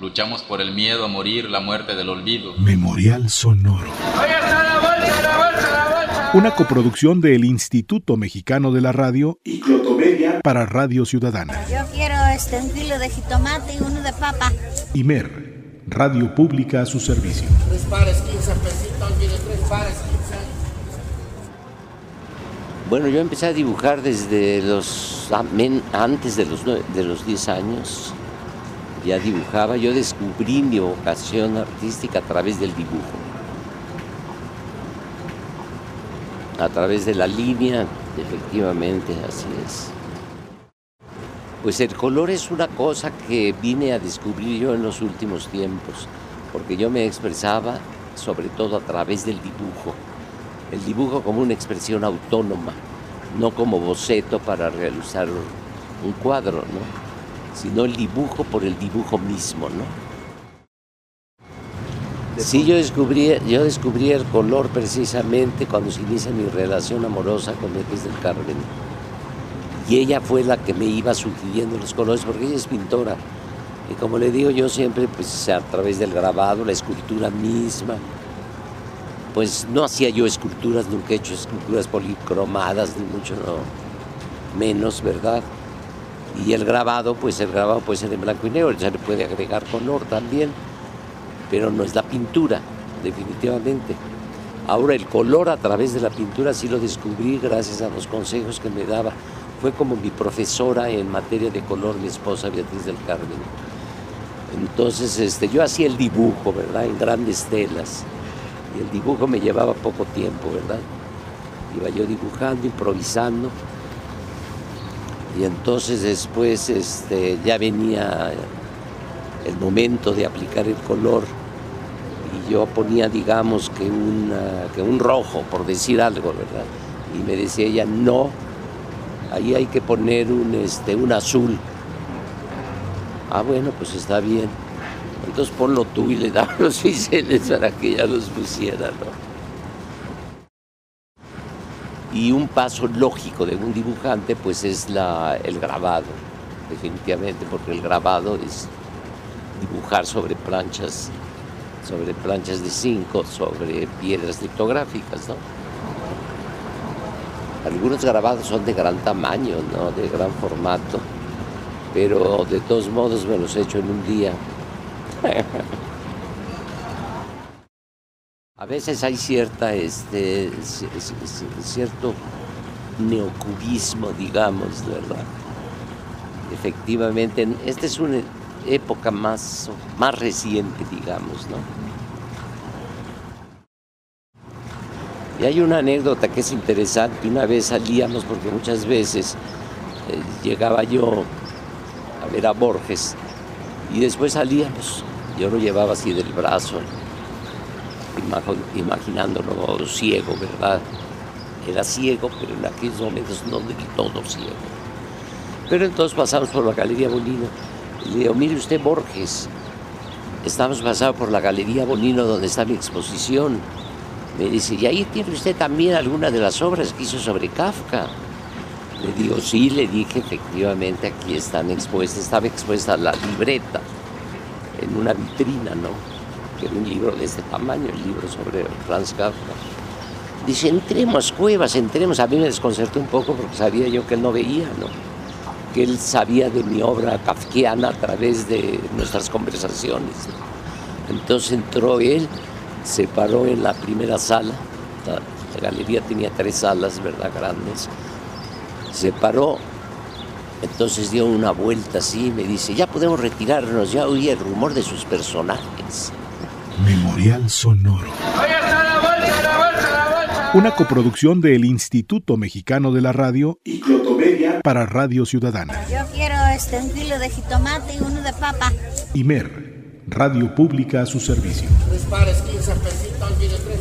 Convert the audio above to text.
Luchamos por el miedo a morir, la muerte del olvido. Memorial Sonoro. Una coproducción del Instituto Mexicano de la Radio y Clotomedia para Radio Ciudadana. Yo quiero este, un kilo de jitomate y uno de papa. Imer, Radio Pública a su servicio. Tres pares, 15 pesitos, mire, tres pares, 15. Bueno, yo empecé a dibujar desde los antes de los, de los 10 años. Ya dibujaba, yo descubrí mi vocación artística a través del dibujo. A través de la línea, efectivamente, así es. Pues el color es una cosa que vine a descubrir yo en los últimos tiempos, porque yo me expresaba sobre todo a través del dibujo. El dibujo como una expresión autónoma, no como boceto para realizar un cuadro, ¿no? Sino el dibujo por el dibujo mismo, ¿no? Sí, yo descubrí, yo descubrí el color precisamente cuando se inicia mi relación amorosa con Beatriz del Carmen. Y ella fue la que me iba sugiriendo los colores, porque ella es pintora. Y como le digo yo siempre, pues a través del grabado, la escultura misma, pues no hacía yo esculturas, nunca he hecho esculturas policromadas, ni mucho no, menos, ¿verdad? Y el grabado, pues el grabado puede ser en blanco y negro, ya le puede agregar color también, pero no es la pintura, definitivamente. Ahora el color a través de la pintura sí lo descubrí gracias a los consejos que me daba. Fue como mi profesora en materia de color, mi esposa Beatriz del Carmen. Entonces este, yo hacía el dibujo, ¿verdad? En grandes telas. Y el dibujo me llevaba poco tiempo, ¿verdad? Iba yo dibujando, improvisando y entonces después este, ya venía el momento de aplicar el color y yo ponía, digamos, que, que un rojo, por decir algo, ¿verdad? Y me decía ella, no, ahí hay que poner un, este, un azul. Ah, bueno, pues está bien. Entonces ponlo tú y le daba los pinceles para que ella los pusiera, ¿no? Y un paso lógico de un dibujante pues es el grabado, definitivamente, porque el grabado es dibujar sobre planchas, sobre planchas de zinco, sobre piedras litográficas, ¿no? Algunos grabados son de gran tamaño, ¿no? De gran formato, pero de todos modos me los he hecho en un día. A veces hay cierta, este, cierto neocubismo, digamos, ¿verdad? Efectivamente, esta es una época más, más reciente, digamos, ¿no? Y hay una anécdota que es interesante. Una vez salíamos, porque muchas veces eh, llegaba yo a ver a Borges y después salíamos. Yo lo llevaba así del brazo imaginándolo ciego, ¿verdad? Era ciego, pero en aquellos momentos no del todo ciego. Pero entonces pasamos por la Galería Bonino y le digo, mire usted Borges, estamos pasando por la Galería Bonino donde está mi exposición. Me dice, ¿y ahí tiene usted también alguna de las obras que hizo sobre Kafka? Le digo, sí, le dije, efectivamente, aquí están expuestas, estaba expuesta la libreta en una vitrina, ¿no? Que era un libro de este tamaño, el libro sobre Franz Kafka. Dice, entremos, cuevas, entremos. A mí me desconcertó un poco porque sabía yo que él no veía, ¿no? que él sabía de mi obra kafkiana a través de nuestras conversaciones. Entonces entró él, se paró en la primera sala, la, la galería tenía tres salas, ¿verdad? Grandes. Se paró, entonces dio una vuelta así y me dice, ya podemos retirarnos, ya oí el rumor de sus personajes. Memorial Sonoro. Una coproducción del Instituto Mexicano de la Radio y Clotomedia para Radio Ciudadana. Yo quiero este, un kilo de jitomate y uno de papa. Imer, Radio pública a su servicio. Tres pares, 15 pesitos, mire, tres